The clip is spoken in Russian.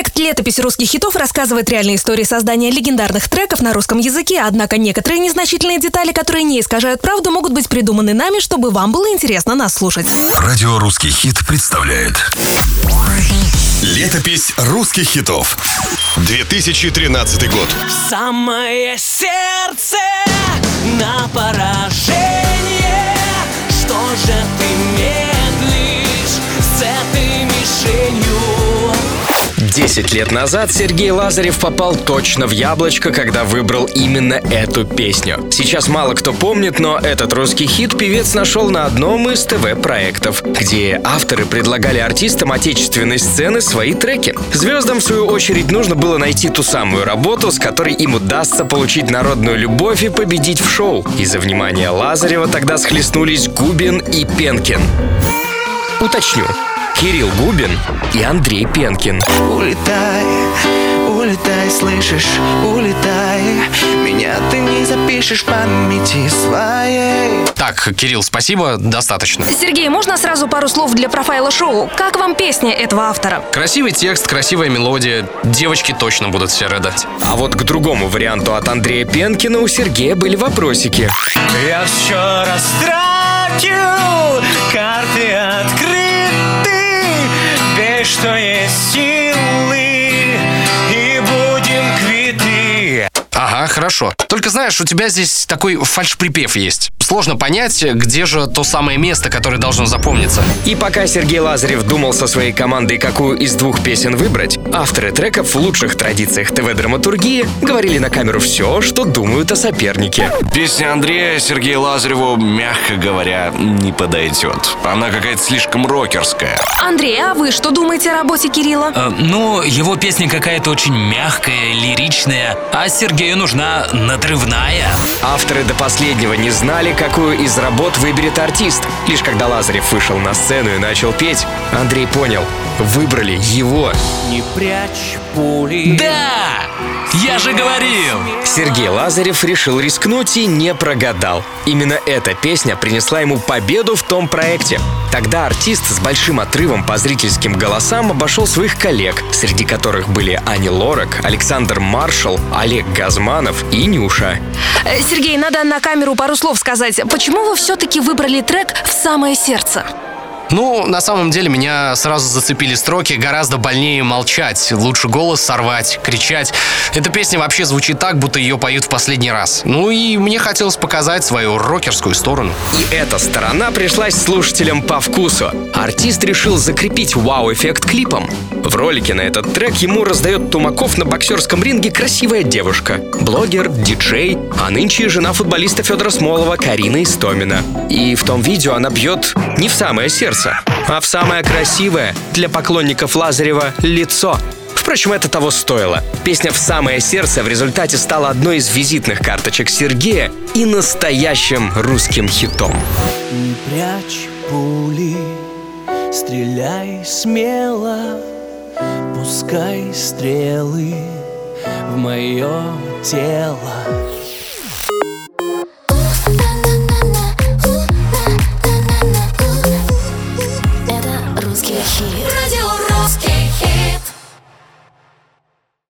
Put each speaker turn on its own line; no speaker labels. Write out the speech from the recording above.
Проект «Летопись русских хитов» рассказывает реальные истории создания легендарных треков на русском языке, однако некоторые незначительные детали, которые не искажают правду, могут быть придуманы нами, чтобы вам было интересно нас слушать.
Радио «Русский хит» представляет. Летопись русских хитов 2013 год.
Самое сердце
10 лет назад Сергей Лазарев попал точно в яблочко, когда выбрал именно эту песню. Сейчас мало кто помнит, но этот русский хит певец нашел на одном из ТВ-проектов, где авторы предлагали артистам отечественной сцены свои треки. Звездам, в свою очередь, нужно было найти ту самую работу, с которой им удастся получить народную любовь и победить в шоу. Из-за внимания Лазарева тогда схлестнулись Губин и Пенкин. Уточню, Кирилл Губин и Андрей Пенкин.
Улетай, улетай, слышишь, улетай Меня ты не запишешь в памяти своей
Так, Кирилл, спасибо, достаточно.
Сергей, можно сразу пару слов для профайла шоу? Как вам песня этого автора?
Красивый текст, красивая мелодия. Девочки точно будут все рыдать.
А вот к другому варианту от Андрея Пенкина у Сергея были вопросики.
Я все растратил,
Ага, хорошо. Только знаешь, у тебя здесь такой фальш-припев есть. Сложно понять, где же то самое место, которое должно запомниться.
И пока Сергей Лазарев думал со своей командой, какую из двух песен выбрать, авторы треков в лучших традициях ТВ-драматургии говорили на камеру все, что думают о сопернике.
Песня Андрея Сергею Лазареву, мягко говоря, не подойдет. Она какая-то слишком рокерская.
Андрей, а вы что думаете о работе Кирилла?
Э, Ну, его песня какая-то очень мягкая, лиричная, а Сергею нужна надрывная.
Авторы до последнего не знали, какую из работ выберет артист. Лишь когда Лазарев вышел на сцену и начал петь, Андрей понял, выбрали его.
Не прячь пули
Да! Я же говорил!
Сергей Лазарев решил рискнуть и не прогадал. Именно эта песня принесла ему победу в том проекте. Тогда артист с большим отрывом по зрительским голосам обошел своих коллег, среди которых были Ани Лорак, Александр Маршал, Олег Газманов и Нюша.
Э, Сергей, надо на камеру пару слов сказать. Почему вы все-таки выбрали трек в самое сердце?
Ну, на самом деле, меня сразу зацепили строки «Гораздо больнее молчать, лучше голос сорвать, кричать». Эта песня вообще звучит так, будто ее поют в последний раз. Ну и мне хотелось показать свою рокерскую сторону.
И эта сторона пришлась слушателям по вкусу. Артист решил закрепить вау-эффект клипом. В ролике на этот трек ему раздает Тумаков на боксерском ринге красивая девушка. Блогер, диджей, а нынче жена футболиста Федора Смолова Карина Истомина. И в том видео она бьет не в самое сердце, а в самое красивое для поклонников Лазарева лицо. Впрочем, это того стоило. Песня «В самое сердце» в результате стала одной из визитных карточек Сергея и настоящим русским хитом.
Не прячь пули, стреляй смело Пускай стрелы в мое тело